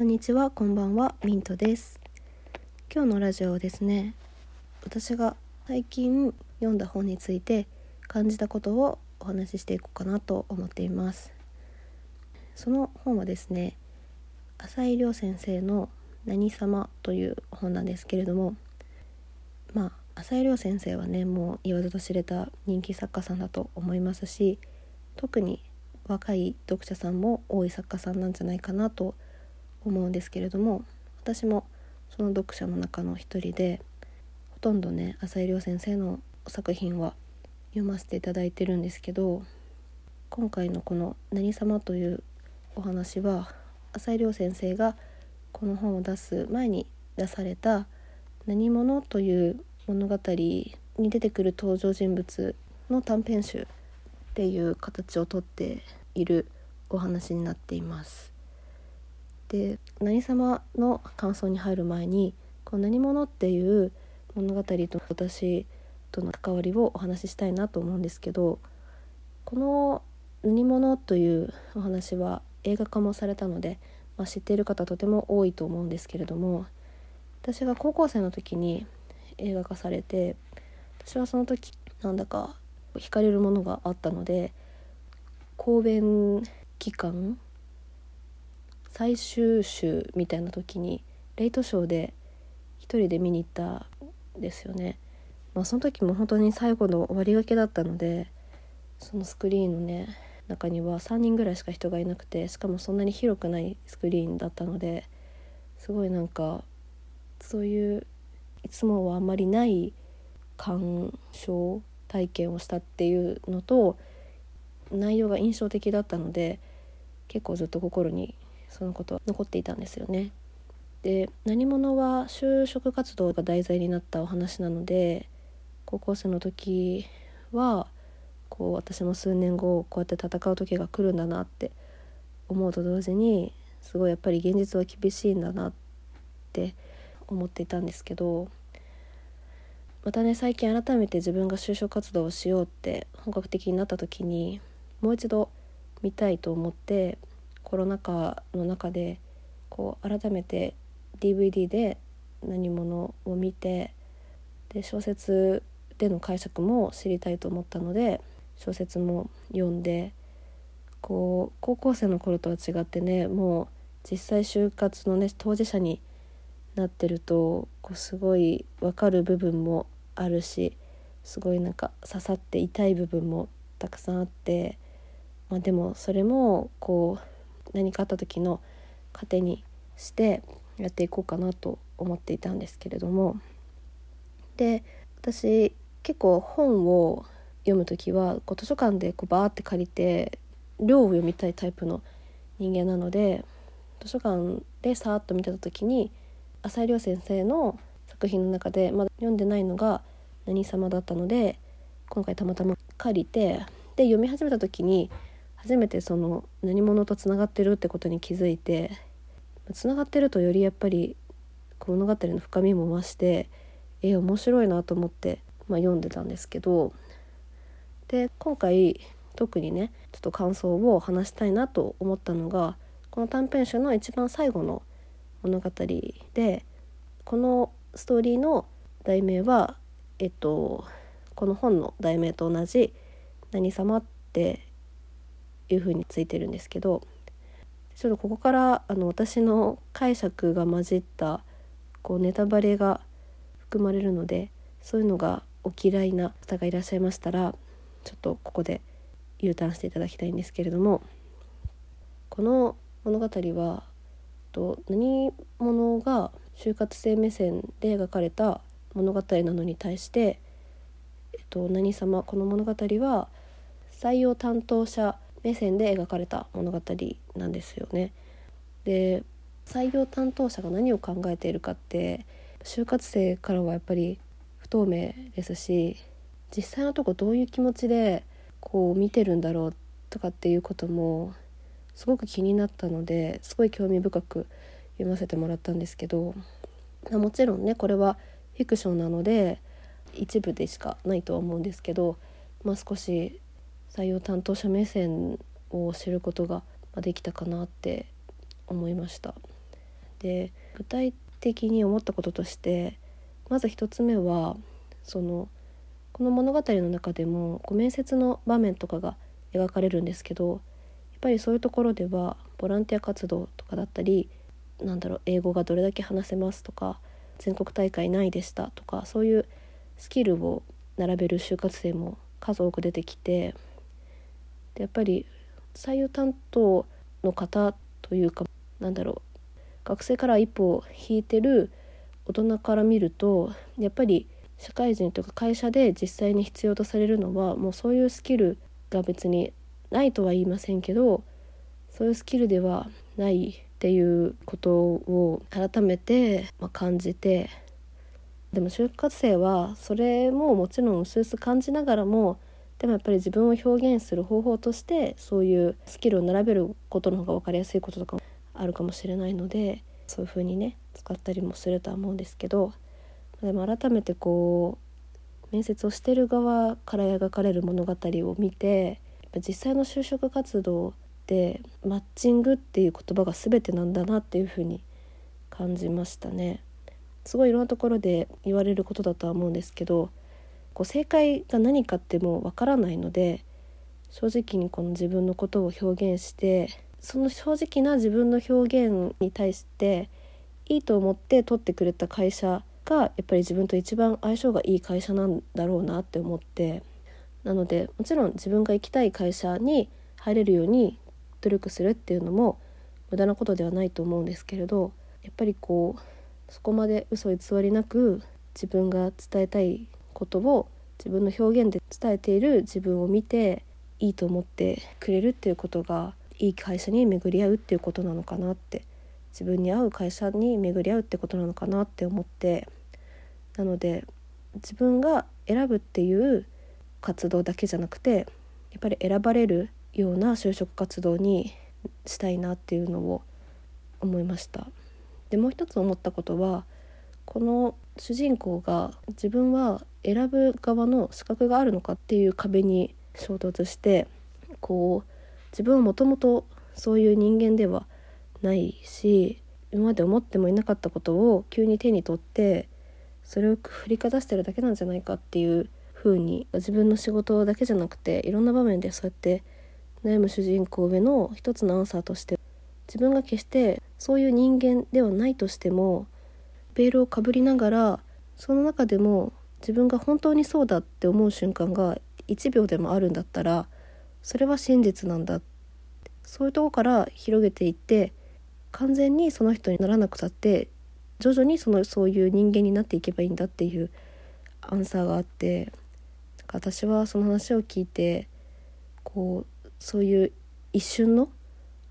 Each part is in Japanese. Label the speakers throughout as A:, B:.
A: こんにちは、こんばんは、ミントです。今日のラジオはですね、私が最近読んだ本について感じたことをお話ししていこうかなと思っています。その本はですね、浅井亮先生の何様という本なんですけれども、まあ浅井亮先生はね、もう言わずと知れた人気作家さんだと思いますし、特に若い読者さんも多い作家さんなんじゃないかなと思います思うんですけれども私もその読者の中の一人でほとんどね浅井亮先生の作品は読ませていただいてるんですけど今回のこの「何様」というお話は浅井亮先生がこの本を出す前に出された「何者」という物語に出てくる登場人物の短編集っていう形をとっているお話になっています。で何様の感想に入る前にこの何者っていう物語と私との関わりをお話ししたいなと思うんですけどこの何者というお話は映画化もされたので、まあ、知っている方とても多いと思うんですけれども私が高校生の時に映画化されて私はその時なんだか惹かれるものがあったので公演期間最終週みたいな時にレイトショーで一人で見に行ったんですよね。まあ、その時も本当に最後の終わりがけだったのでそのスクリーンのね中には3人ぐらいしか人がいなくてしかもそんなに広くないスクリーンだったのですごいなんかそういういつもはあんまりない鑑賞体験をしたっていうのと内容が印象的だったので結構ずっと心にそのことは残っていたんですよね。で何者は就職活動が題材になったお話なので高校生の時はこう私も数年後こうやって戦う時が来るんだなって思うと同時にすごいやっぱり現実は厳しいんだなって思っていたんですけどまたね最近改めて自分が就職活動をしようって本格的になった時にもう一度見たいと思ってコロナ禍の中でこう改めて DVD で何者を見てで小説での解釈も知りたいと思ったので小説も読んでこう高校生の頃とは違ってねもう実際就活のね当事者になってるとこうすごい分かる部分もあるしすごいなんか刺さって痛い部分もたくさんあって、まあ、でもそれもこう何かあった時の糧にしてやっていこうかなと思っていたんですけれども。で私結構本を読む時はこう図書館でこうバーって借りて量を読みたいタイプの人間なので図書館でさーっと見てた時に浅井亮先生の作品の中でまだ読んでないのが「何様」だったので今回たまたま借りてで読み始めた時に初めてその何者とつながってるってことに気づいてつながってるとよりやっぱり物語の深みも増してえ面白いなと思って、まあ、読んでたんですけどで今回特にねちょっと感想を話したいなと思ったのがこの短編集の一番最後の物語でこのストーリーの題名はえっとこの本の題名と同じ「何様」っていう風についてるんですけどちょっとここからあの私の解釈が混じったこうネタバレが含まれるのでそういうのがお嫌いな方がいらっしゃいましたらちょっとここで U ターンしていただきたいんですけれどもこの物語はと何者が就活生目線で描かれた物語なのに対して、えっと、何様この物語は採用担当者目線で描かれた物語なんですよね。で採用担当者が何を考えているかって就活生からはやっぱり不透明ですし実際のとこどういう気持ちでこう見てるんだろうとかっていうこともすごく気になったのですごい興味深く読ませてもらったんですけどもちろんねこれはフィクションなので一部でしかないとは思うんですけど、まあ、少し採用担当者目線を知ることができたかなって思いました。で具体的に思ったこととしてまず1つ目はそのこの物語の中でもこう面接の場面とかが描かれるんですけどやっぱりそういうところではボランティア活動とかだったりなんだろう英語がどれだけ話せますとか全国大会ないでしたとかそういうスキルを並べる就活生も数多く出てきてやっぱり採用担当の方というかなんだろう学生から一歩引いてる大人から見るとやっぱり社会人というか会社で実際に必要とされるのはもうそういうスキルが別にないとは言いませんけどそういうスキルではないっていうことを改めて感じてでも就活生はそれももちろん薄々感じながらもでもやっぱり自分を表現する方法としてそういうスキルを並べることの方が分かりやすいこととかもあるかもしれないのでそういう風にね使ったりもするとは思うんですけどでも改めてこう面接をしてる側から描かれる物語を見て実際の就職活動でマッチングっていう言葉が全てなんだなっていう風に感じましたね。すごいいろんなところで言われることだとは思うんですけどこう正解が何かってもわからないので正直にこの自分のことを表現してその正直な自分の表現に対していいと思って取ってくれた会社がやっぱり自分と一番相性がいい会社なんだろうなって思ってなのでもちろん自分が行きたい会社に入れるように努力するっていうのも無駄なことではないと思うんですけれどやっぱりこうそこまで嘘偽りなく自分が伝えたいことを自分の表現で伝えている自分を見ていいと思ってくれるっていうことがいい会社に巡り合うっていうことなのかなって自分に合う会社に巡り合うってことなのかなって思ってなので自分が選ぶっていう活動だけじゃなくてやっぱり選ばれるような就職活動にしたいなっていうのを思いました。でもう一つ思ったことはこの主人公が自分は選ぶ側の資格があるのかっていう壁に衝突してこう自分はもともとそういう人間ではないし今まで思ってもいなかったことを急に手に取ってそれを振りかざしてるだけなんじゃないかっていう風に自分の仕事だけじゃなくていろんな場面でそうやって悩む主人公上の一つのアンサーとして自分が決してそういう人間ではないとしてもベールをかぶりながらその中でも自分が本当にそうだって思う瞬間が1秒でもあるんだったらそれは真実なんだそういうとこから広げていって完全にその人にならなくたって徐々にそのそういう人間になっていけばいいんだっていうアンサーがあって私はその話を聞いてこうそういう一瞬の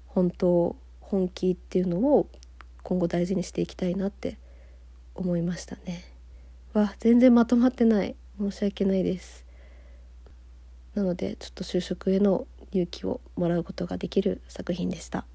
A: 本当本気っていうのを今後大事にしていきたいなって思いましたね。わ全然まとまってない申し訳ないです。なのでちょっと就職への勇気をもらうことができる作品でした。